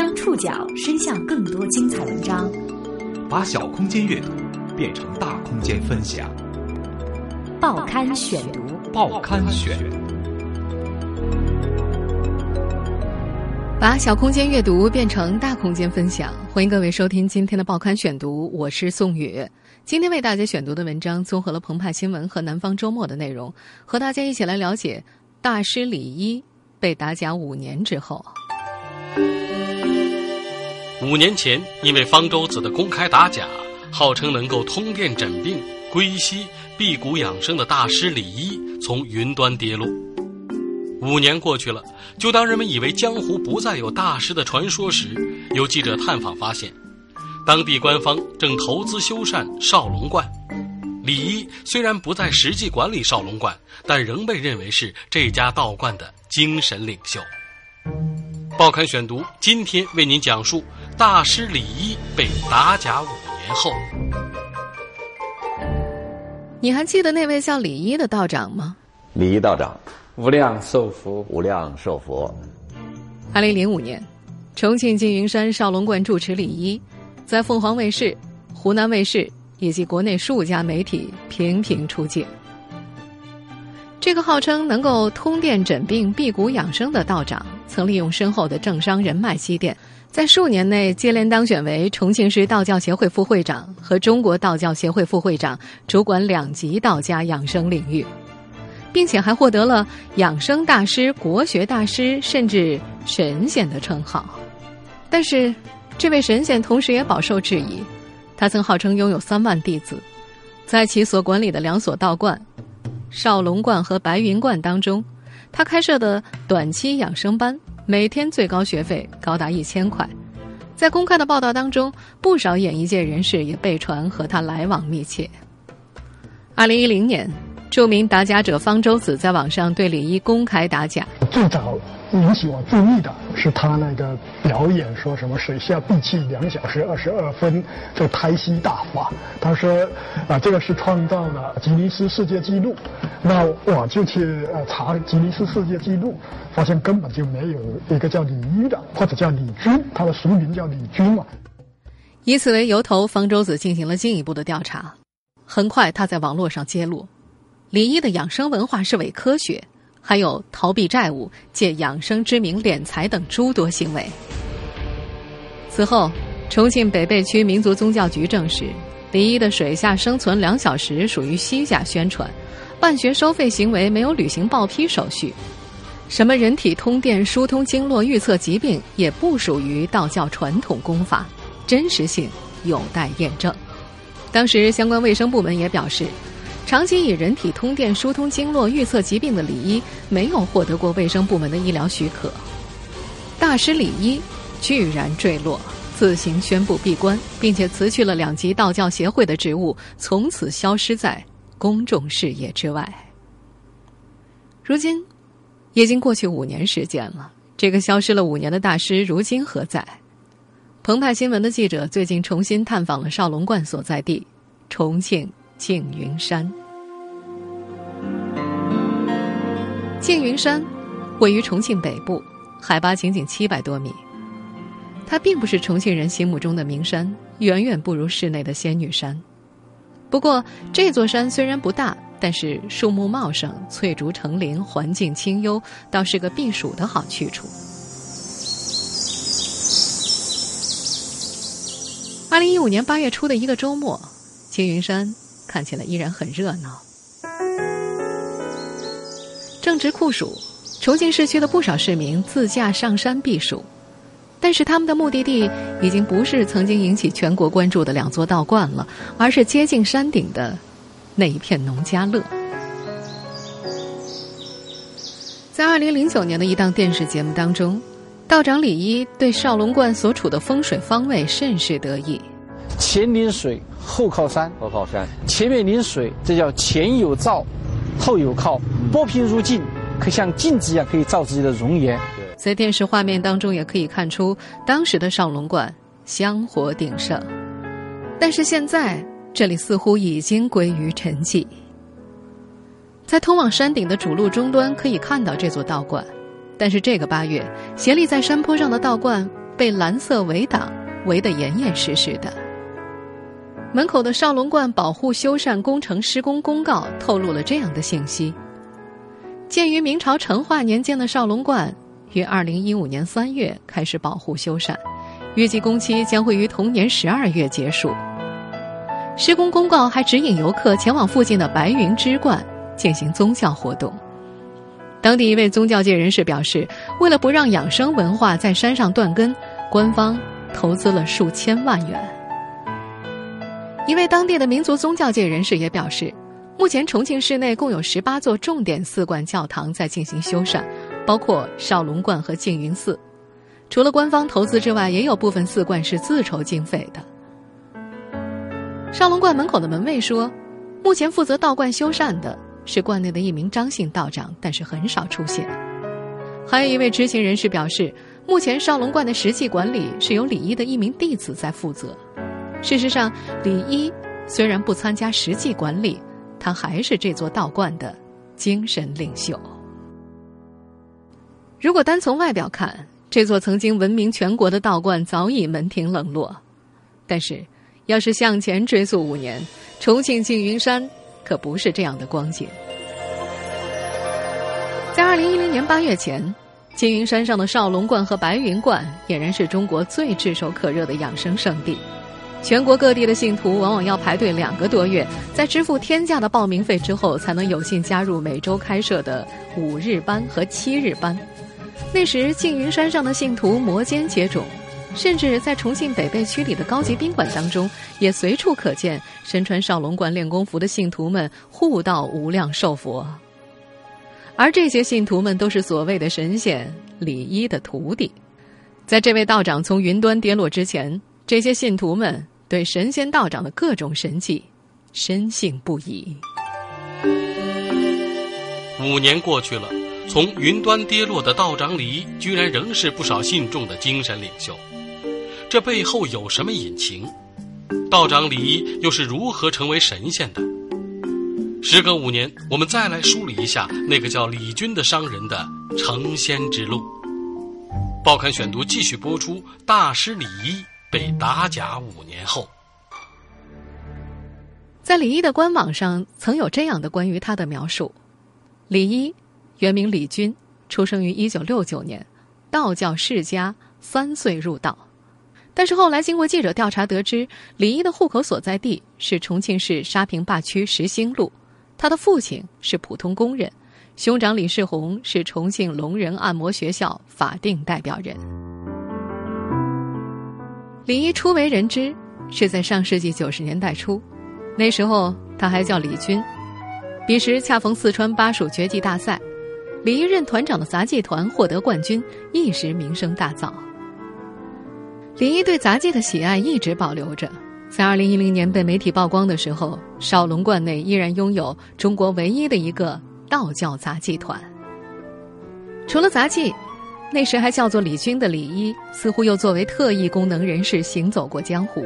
将触角伸向更多精彩文章，把小空间阅读变成大空间分享。报刊选读，报刊选，把小空间阅读变成大空间分享。欢迎各位收听今天的报刊选读，我是宋宇。今天为大家选读的文章综合了澎湃新闻和南方周末的内容，和大家一起来了解大师李一被打假五年之后。五年前，因为方舟子的公开打假，号称能够通电诊病、归西、辟谷养生的大师李一从云端跌落。五年过去了，就当人们以为江湖不再有大师的传说时，有记者探访发现，当地官方正投资修缮少龙观。李一虽然不再实际管理少龙观，但仍被认为是这家道观的精神领袖。报刊选读，今天为您讲述大师李一被打假五年后。你还记得那位叫李一的道长吗？李一道长，无量寿佛，无量寿佛。二零零五年，重庆缙云山少龙观住持李一，在凤凰卫视、湖南卫视以及国内数家媒体频频出镜。这个号称能够通电诊病、辟谷养生的道长，曾利用深厚的政商人脉积淀，在数年内接连当选为重庆市道教协会副会长和中国道教协会副会长，主管两级道家养生领域，并且还获得了养生大师、国学大师甚至神仙的称号。但是，这位神仙同时也饱受质疑，他曾号称拥有三万弟子，在其所管理的两所道观。少龙观和白云观当中，他开设的短期养生班，每天最高学费高达一千块。在公开的报道当中，不少演艺界人士也被传和他来往密切。二零一零年，著名打假者方舟子在网上对李一公开打假。最早引起我注意的是他那个表演，说什么水下闭气两小时二十二分，就胎息大法。他说啊，这个是创造了吉尼斯世界纪录。那我就去呃查吉尼斯世界纪录，发现根本就没有一个叫李一的，或者叫李军，他的俗名叫李军嘛。以此为由头，方舟子进行了进一步的调查。很快，他在网络上揭露，李一的养生文化是伪科学。还有逃避债务、借养生之名敛财等诸多行为。此后，重庆北碚区民族宗教局证实，李一的水下生存两小时属于虚假宣传，办学收费行为没有履行报批手续，什么人体通电、疏通经络、预测疾病也不属于道教传统功法，真实性有待验证。当时，相关卫生部门也表示。长期以人体通电、疏通经络、预测疾病的李一，没有获得过卫生部门的医疗许可。大师李一居然坠落，自行宣布闭关，并且辞去了两级道教协会的职务，从此消失在公众视野之外。如今，已经过去五年时间了，这个消失了五年的大师，如今何在？澎湃新闻的记者最近重新探访了少龙观所在地——重庆。缙云山，缙云山位于重庆北部，海拔仅仅七百多米。它并不是重庆人心目中的名山，远远不如市内的仙女山。不过，这座山虽然不大，但是树木茂盛，翠竹成林，环境清幽，倒是个避暑的好去处。二零一五年八月初的一个周末，青云山。看起来依然很热闹。正值酷暑，重庆市区的不少市民自驾上山避暑，但是他们的目的地已经不是曾经引起全国关注的两座道观了，而是接近山顶的那一片农家乐。在二零零九年的一档电视节目当中，道长李一对少龙观所处的风水方位甚是得意。前临水，后靠山。后靠山，前面临水，这叫前有照，后有靠。波平如镜，可像镜子一样，可以照自己的容颜。在电视画面当中，也可以看出当时的少龙观香火鼎盛。但是现在，这里似乎已经归于沉寂。在通往山顶的主路终端，可以看到这座道观。但是这个八月，斜立在山坡上的道观。被蓝色围挡围得严严实实的。门口的少龙观保护修缮工程施工公告透露了这样的信息：建于明朝成化年间的少龙观，于二零一五年三月开始保护修缮，预计工期将会于同年十二月结束。施工公告还指引游客前往附近的白云之观进行宗教活动。当地一位宗教界人士表示，为了不让养生文化在山上断根，官方投资了数千万元。一位当地的民族宗教界人士也表示，目前重庆市内共有十八座重点寺观教堂在进行修缮，包括少龙观和净云寺。除了官方投资之外，也有部分寺观是自筹经费的。少龙观门口的门卫说，目前负责道观修缮的。是观内的一名张姓道长，但是很少出现。还有一位知情人士表示，目前少龙观的实际管理是由李一的一名弟子在负责。事实上，李一虽然不参加实际管理，他还是这座道观的精神领袖。如果单从外表看，这座曾经闻名全国的道观早已门庭冷落。但是，要是向前追溯五年，重庆缙云山。可不是这样的光景。在二零一零年八月前，缙云山上的少龙观和白云观俨然是中国最炙手可热的养生圣地。全国各地的信徒往往要排队两个多月，在支付天价的报名费之后，才能有幸加入每周开设的五日班和七日班。那时，缙云山上的信徒摩肩接踵。甚至在重庆北碚区里的高级宾馆当中，也随处可见身穿少龙观练功服的信徒们护道无量寿佛。而这些信徒们都是所谓的神仙李一的徒弟。在这位道长从云端跌落之前，这些信徒们对神仙道长的各种神迹深信不疑。五年过去了，从云端跌落的道长李一，居然仍是不少信众的精神领袖。这背后有什么隐情？道长李一又是如何成为神仙的？时隔五年，我们再来梳理一下那个叫李军的商人的成仙之路。报刊选读继续播出：大师李一被打假五年后，在李一的官网上曾有这样的关于他的描述：李一，原名李军，出生于一九六九年，道教世家，三岁入道。但是后来经过记者调查得知，李一的户口所在地是重庆市沙坪坝区石兴路，他的父亲是普通工人，兄长李世宏是重庆龙人按摩学校法定代表人。李一初为人知是在上世纪九十年代初，那时候他还叫李军，彼时恰逢四川巴蜀绝技大赛，李一任团长的杂技团获得冠军，一时名声大噪。李一对杂技的喜爱一直保留着，在二零一零年被媒体曝光的时候，少龙观内依然拥有中国唯一的一个道教杂技团。除了杂技，那时还叫做李军的李一，似乎又作为特异功能人士行走过江湖。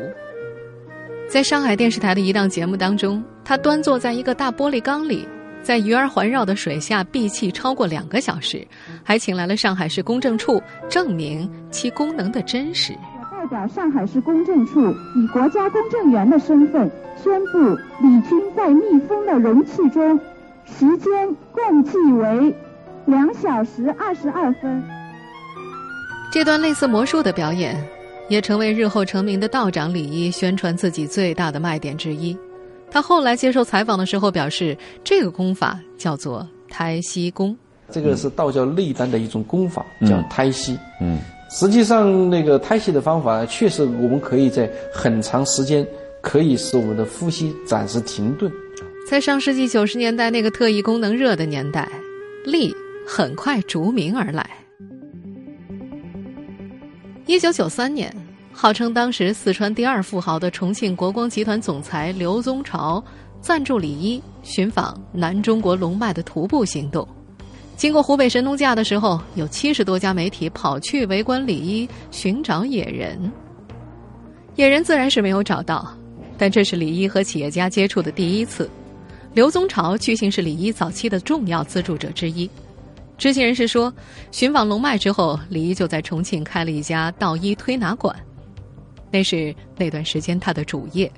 在上海电视台的一档节目当中，他端坐在一个大玻璃缸里，在鱼儿环绕的水下闭气超过两个小时，还请来了上海市公证处证明其功能的真实。我代表上海市公证处以国家公证员的身份宣布，李军在密封的容器中，时间共计为两小时二十二分。这段类似魔术的表演，也成为日后成名的道长李一宣传自己最大的卖点之一。他后来接受采访的时候表示，这个功法叫做胎息功。这个是道教内丹的一种功法，叫胎息。嗯。实际上，那个胎息的方法确实，我们可以在很长时间可以使我们的呼吸暂时停顿。在上世纪九十年代那个特异功能热的年代，力很快逐名而来。一九九三年，号称当时四川第二富豪的重庆国光集团总裁刘宗朝赞助李一寻访南中国龙脉的徒步行动。经过湖北神农架的时候，有七十多家媒体跑去围观李一寻找野人。野人自然是没有找到，但这是李一和企业家接触的第一次。刘宗朝据信是李一早期的重要资助者之一。知情人士说，寻访龙脉之后，李一就在重庆开了一家道医推拿馆，那是那段时间他的主业。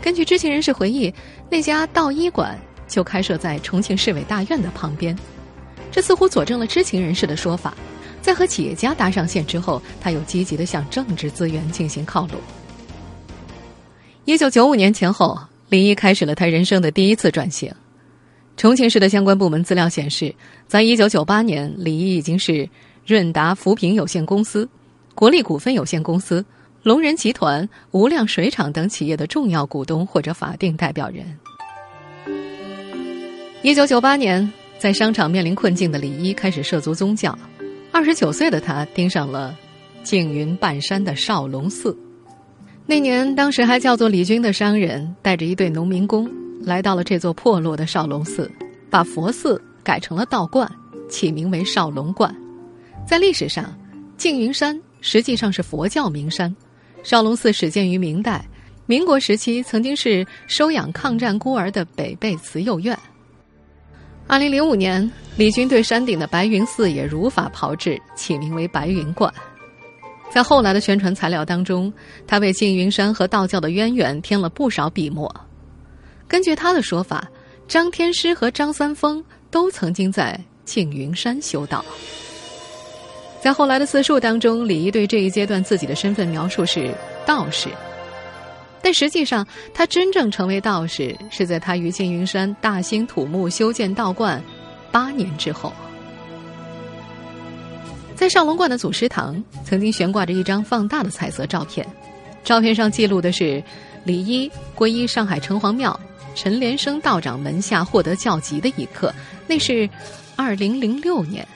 根据知情人士回忆，那家道医馆就开设在重庆市委大院的旁边，这似乎佐证了知情人士的说法。在和企业家搭上线之后，他又积极的向政治资源进行靠拢。一九九五年前后，李一开始了他人生的第一次转型。重庆市的相关部门资料显示，在一九九八年，李毅已经是润达扶贫有限公司、国力股份有限公司、龙仁集团、无量水厂等企业的重要股东或者法定代表人。一九九八年，在商场面临困境的李一开始涉足宗教。二十九岁的他盯上了缙云半山的少龙寺。那年，当时还叫做李军的商人带着一队农民工来到了这座破落的少龙寺，把佛寺改成了道观，起名为少龙观。在历史上，缙云山实际上是佛教名山。少龙寺始建于明代，民国时期曾经是收养抗战孤儿的北碚慈幼院。二零零五年，李军对山顶的白云寺也如法炮制，起名为白云观。在后来的宣传材料当中，他为缙云山和道教的渊源添了不少笔墨。根据他的说法，张天师和张三丰都曾经在缙云山修道。在后来的自述当中，李一对这一阶段自己的身份描述是道士。但实际上，他真正成为道士是在他于缙云山大兴土木修建道观八年之后。在少龙观的祖师堂，曾经悬挂着一张放大的彩色照片，照片上记录的是李一皈依上海城隍庙陈连生道长门下获得教籍的一刻，那是二零零六年。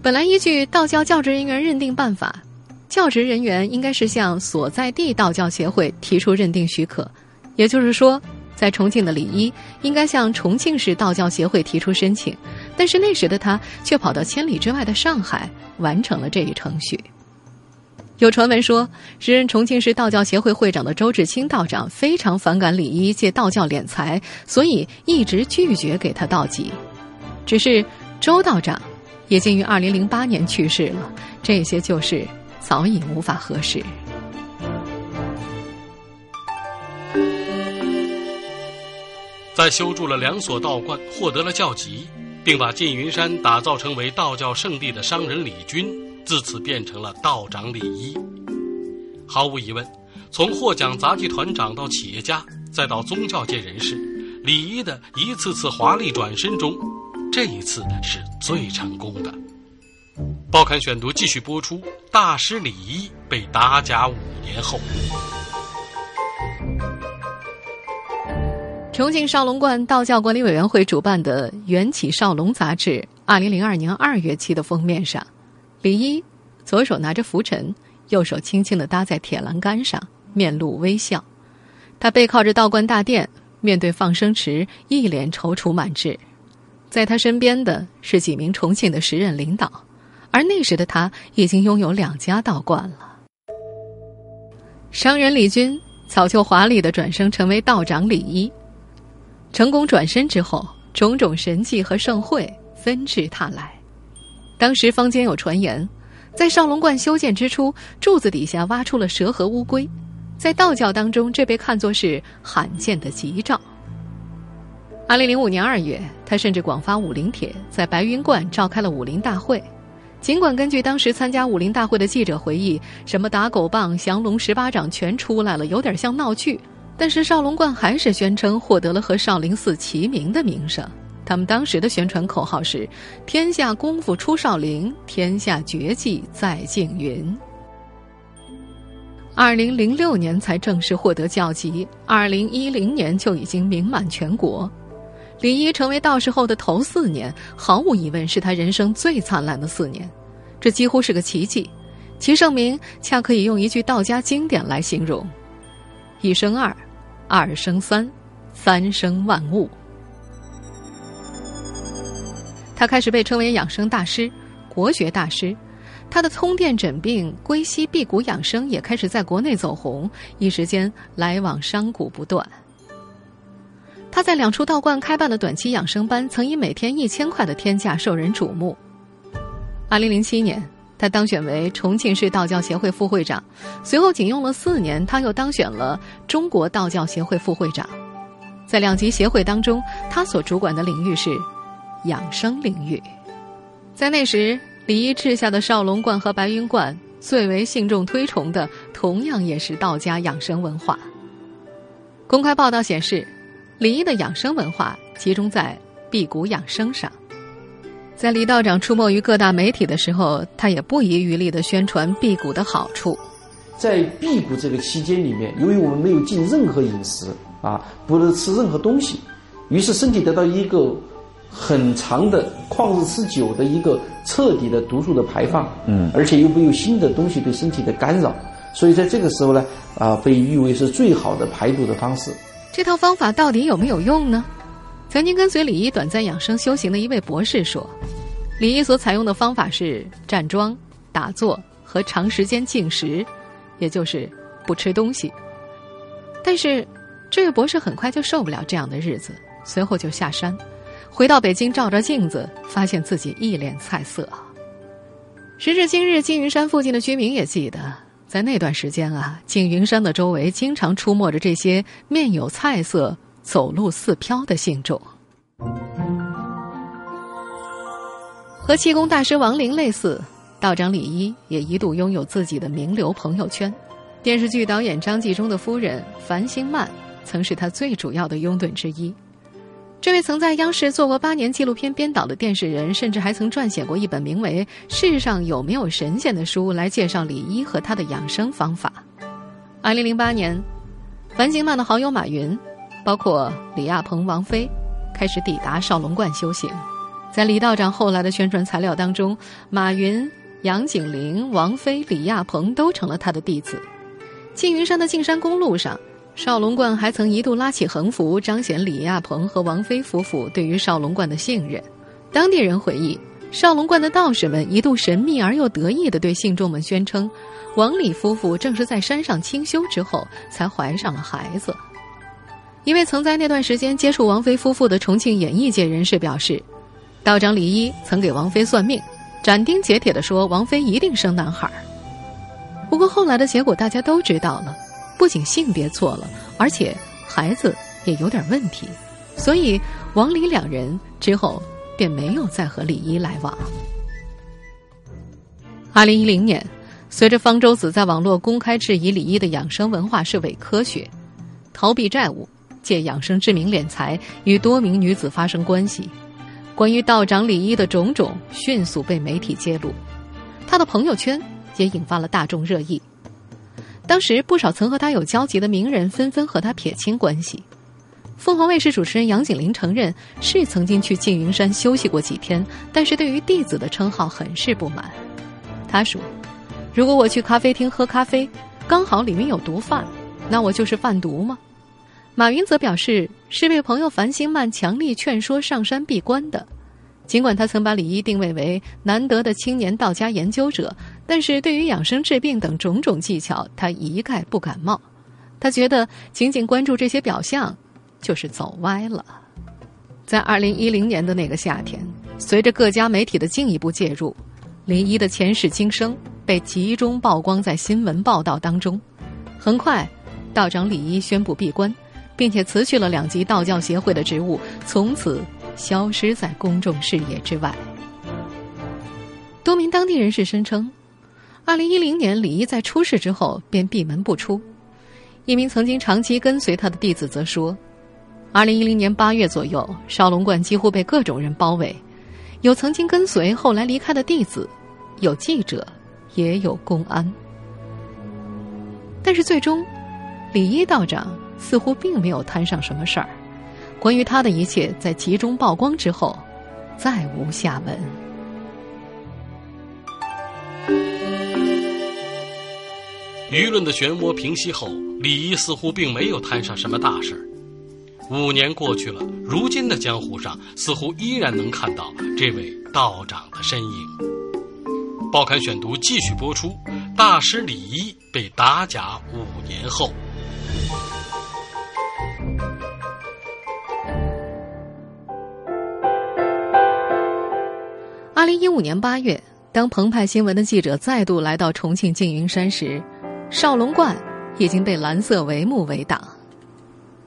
本来依据道教教职人员认定办法。教职人员应该是向所在地道教协会提出认定许可，也就是说，在重庆的李一应该向重庆市道教协会提出申请，但是那时的他却跑到千里之外的上海完成了这一程序。有传闻说，时任重庆市道教协会会长的周志清道长非常反感李一借道教敛财，所以一直拒绝给他道籍。只是周道长也竟于二零零八年去世了，这些旧事。早已无法核实。在修筑了两所道观，获得了教籍，并把缙云山打造成为道教圣地的商人李军，自此变成了道长李一。毫无疑问，从获奖杂技团长到企业家，再到宗教界人士，李一的一次次华丽转身中，这一次是最成功的。报刊选读继续播出。大师李一被打假五年后，重庆少龙观道教管理委员会主办的《缘起少龙》杂志，二零零二年二月期的封面上，李一左手拿着拂尘，右手轻轻的搭在铁栏杆上，面露微笑。他背靠着道观大殿，面对放生池，一脸踌躇满志。在他身边的是几名重庆的时任领导。而那时的他已经拥有两家道观了。商人李军早就华丽的转生成为道长李一，成功转身之后，种种神迹和盛会纷至沓来。当时坊间有传言，在少龙观修建之初，柱子底下挖出了蛇和乌龟，在道教当中，这被看作是罕见的吉兆。二零零五年二月，他甚至广发武林帖，在白云观召开了武林大会。尽管根据当时参加武林大会的记者回忆，什么打狗棒、降龙十八掌全出来了，有点像闹剧，但是少龙观还是宣称获得了和少林寺齐名的名声。他们当时的宣传口号是：“天下功夫出少林，天下绝技在静云。”二零零六年才正式获得教籍，二零一零年就已经名满全国。李一成为道士后的头四年，毫无疑问是他人生最灿烂的四年，这几乎是个奇迹。其盛名恰可以用一句道家经典来形容：“一生二，二生三，三生万物。”他开始被称为养生大师、国学大师，他的通电诊病、归西辟谷养生也开始在国内走红，一时间来往商贾不断。他在两处道观开办的短期养生班，曾以每天一千块的天价受人瞩目。二零零七年，他当选为重庆市道教协会副会长，随后仅用了四年，他又当选了中国道教协会副会长。在两级协会当中，他所主管的领域是养生领域。在那时，李一治下的少龙观和白云观最为信众推崇的，同样也是道家养生文化。公开报道显示，李一的养生文化集中在辟谷养生上。在李道长出没于各大媒体的时候，他也不遗余力地宣传辟谷的好处。在辟谷这个期间里面，由于我们没有进任何饮食啊，不能吃任何东西，于是身体得到一个很长的旷日持久的一个彻底的毒素的排放，嗯，而且又没有新的东西对身体的干扰。所以在这个时候呢，啊，被誉为是最好的排毒的方式。这套方法到底有没有用呢？曾经跟随李一短暂养生修行的一位博士说，李一所采用的方法是站桩、打坐和长时间进食，也就是不吃东西。但是，这位博士很快就受不了这样的日子，随后就下山，回到北京照照镜子，发现自己一脸菜色。时至今日，缙云山附近的居民也记得。在那段时间啊，缙云山的周围经常出没着这些面有菜色、走路似飘的信众。和气功大师王林类似，道长李一也一度拥有自己的名流朋友圈。电视剧导演张纪中的夫人樊星曼曾是他最主要的拥趸之一。这位曾在央视做过八年纪录片编导的电视人，甚至还曾撰写过一本名为《世上有没有神仙》的书，来介绍李一和他的养生方法。二零零八年，樊星曼的好友马云，包括李亚鹏、王菲，开始抵达少龙观修行。在李道长后来的宣传材料当中，马云、杨景林、王菲、李亚鹏都成了他的弟子。缙云山的进山公路上。少龙观还曾一度拉起横幅，彰显李亚鹏和王菲夫妇对于少龙观的信任。当地人回忆，少龙观的道士们一度神秘而又得意地对信众们宣称，王李夫妇正是在山上清修之后才怀上了孩子。一位曾在那段时间接触王菲夫妇的重庆演艺界人士表示，道长李一曾给王菲算命，斩钉截铁地说王菲一定生男孩。不过后来的结果大家都知道了。不仅性别错了，而且孩子也有点问题，所以王李两人之后便没有再和李一来往。二零一零年，随着方舟子在网络公开质疑李一的养生文化是伪科学，逃避债务、借养生之名敛财、与多名女子发生关系，关于道长李一的种种迅速被媒体揭露，他的朋友圈也引发了大众热议。当时，不少曾和他有交集的名人纷纷和他撇清关系。凤凰卫视主持人杨景林承认是曾经去缙云山休息过几天，但是对于弟子的称号很是不满。他说：“如果我去咖啡厅喝咖啡，刚好里面有毒贩，那我就是贩毒吗？”马云则表示是被朋友樊星曼强力劝说上山闭关的。尽管他曾把李一定位为难得的青年道家研究者，但是对于养生治病等种种技巧，他一概不感冒。他觉得仅仅关注这些表象，就是走歪了。在二零一零年的那个夏天，随着各家媒体的进一步介入，林一的前世今生被集中曝光在新闻报道当中。很快，道长李一宣布闭关，并且辞去了两级道教协会的职务，从此。消失在公众视野之外。多名当地人士声称，二零一零年李一在出事之后便闭门不出。一名曾经长期跟随他的弟子则说，二零一零年八月左右，少龙观几乎被各种人包围，有曾经跟随后来离开的弟子，有记者，也有公安。但是最终，李一道长似乎并没有摊上什么事儿。关于他的一切，在集中曝光之后，再无下文。舆论的漩涡平息后，李一似乎并没有摊上什么大事儿。五年过去了，如今的江湖上似乎依然能看到这位道长的身影。报刊选读继续播出，《大师李一被打假五年后》。二零一五年八月，当澎湃新闻的记者再度来到重庆缙云山时。少龙观已经被蓝色帷幕围挡。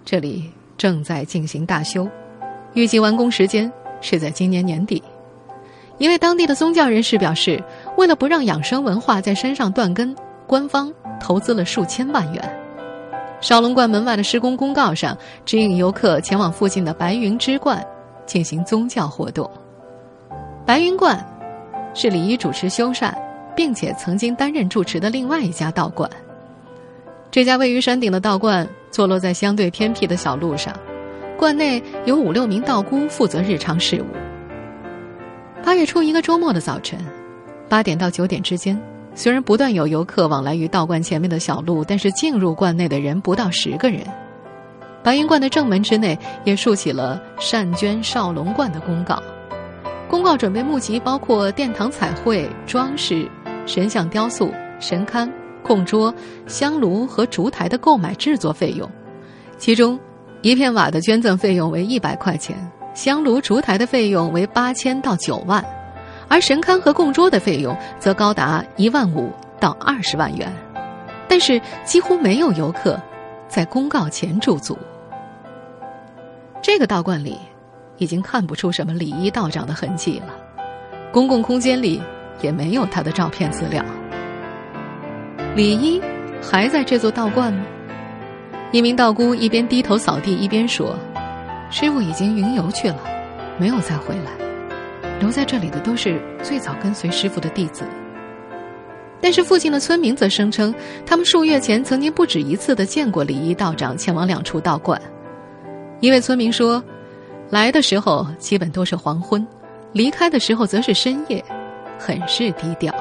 这里正在进行大修，预计完工时间是在今年年底。一位当地的宗教人士表示，为了不让养生文化在山上断根，官方投资了数千万元。少龙观门外的施工公告上指引游客前往附近的白云之观进行宗教活动。白云观是李一主持修缮，并且曾经担任住持的另外一家道观。这家位于山顶的道观坐落在相对偏僻的小路上，观内有五六名道姑负责日常事务。八月初一个周末的早晨，八点到九点之间。虽然不断有游客往来于道观前面的小路，但是进入观内的人不到十个人。白云观的正门之内也竖起了“善捐少龙观”的公告。公告准备募集包括殿堂彩绘、装饰、神像雕塑、神龛、供桌、香炉和烛台的购买制作费用，其中一片瓦的捐赠费用为一百块钱，香炉、烛台的费用为八千到九万。而神龛和供桌的费用则高达一万五到二十万元，但是几乎没有游客在公告前驻足。这个道观里已经看不出什么李一道长的痕迹了，公共空间里也没有他的照片资料。李一还在这座道观吗？一名道姑一边低头扫地一边说：“师傅已经云游去了，没有再回来。”留在这里的都是最早跟随师傅的弟子，但是附近的村民则声称，他们数月前曾经不止一次的见过李一道长前往两处道观。一位村民说，来的时候基本都是黄昏，离开的时候则是深夜，很是低调。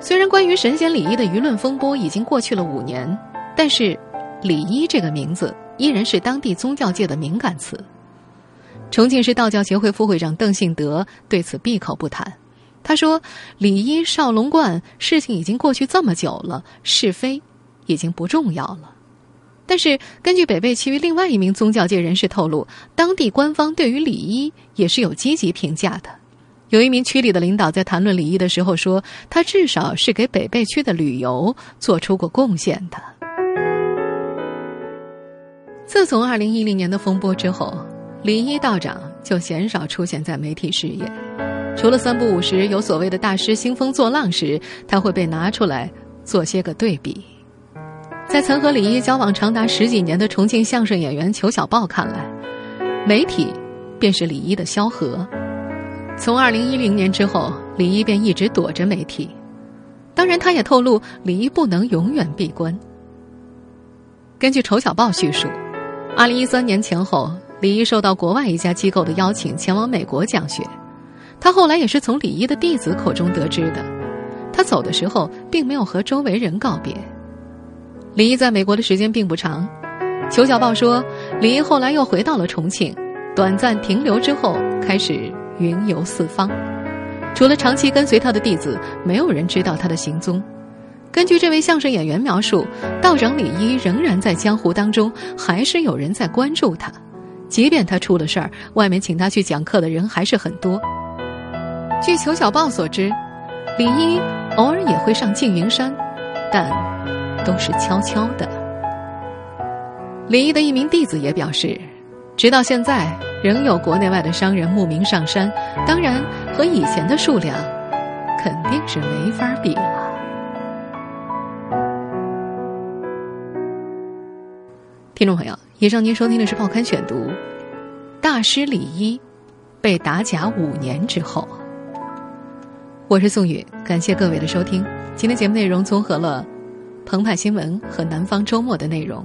虽然关于神仙李一的舆论风波已经过去了五年，但是李一这个名字依然是当地宗教界的敏感词。重庆市道教协会副会长邓信德对此闭口不谈。他说：“李一少龙观事情已经过去这么久了，是非已经不重要了。但是，根据北碚区域另外一名宗教界人士透露，当地官方对于李一也是有积极评价的。有一名区里的领导在谈论李一的时候说，他至少是给北碚区的旅游做出过贡献的。自从二零一零年的风波之后。”李一道长就鲜少出现在媒体视野，除了三不五时有所谓的大师兴风作浪时，他会被拿出来做些个对比。在曾和李一交往长达十几年的重庆相声演员裘小豹看来，媒体便是李一的萧何。从二零一零年之后，李一便一直躲着媒体。当然，他也透露李一不能永远闭关。根据裘小豹叙述，二零一三年前后。李一受到国外一家机构的邀请，前往美国讲学。他后来也是从李一的弟子口中得知的。他走的时候，并没有和周围人告别。李一在美国的时间并不长。裘小报说，李一后来又回到了重庆，短暂停留之后，开始云游四方。除了长期跟随他的弟子，没有人知道他的行踪。根据这位相声演员描述，道长李一仍然在江湖当中，还是有人在关注他。即便他出了事儿，外面请他去讲课的人还是很多。据《裘小豹》所知，李一偶尔也会上缙云山，但都是悄悄的。李一的一名弟子也表示，直到现在仍有国内外的商人慕名上山，当然和以前的数量肯定是没法比了。听众朋友。以上您收听的是《报刊选读》，大师李一被打假五年之后，我是宋宇，感谢各位的收听。今天节目内容综合了澎湃新闻和南方周末的内容。